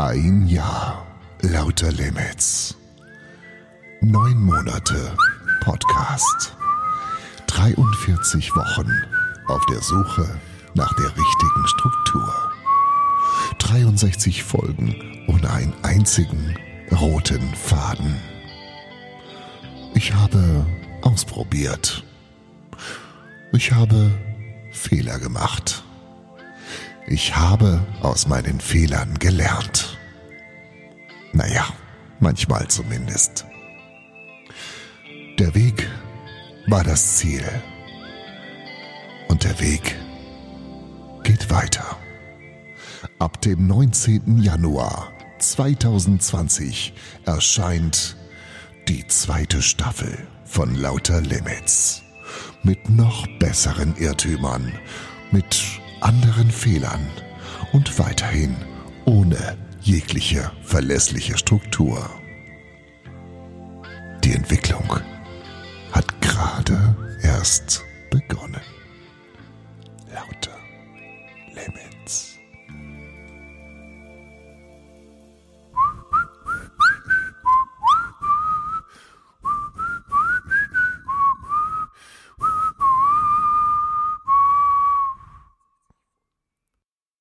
Ein Jahr lauter Limits. Neun Monate Podcast. 43 Wochen auf der Suche nach der richtigen Struktur. 63 Folgen ohne einen einzigen roten Faden. Ich habe ausprobiert. Ich habe Fehler gemacht. Ich habe aus meinen Fehlern gelernt. Naja, manchmal zumindest. Der Weg war das Ziel. Und der Weg geht weiter. Ab dem 19. Januar 2020 erscheint die zweite Staffel von Lauter Limits. Mit noch besseren Irrtümern, mit anderen Fehlern und weiterhin ohne jegliche verlässliche Struktur. Die Entwicklung hat gerade erst begonnen. Lauter Lämmel.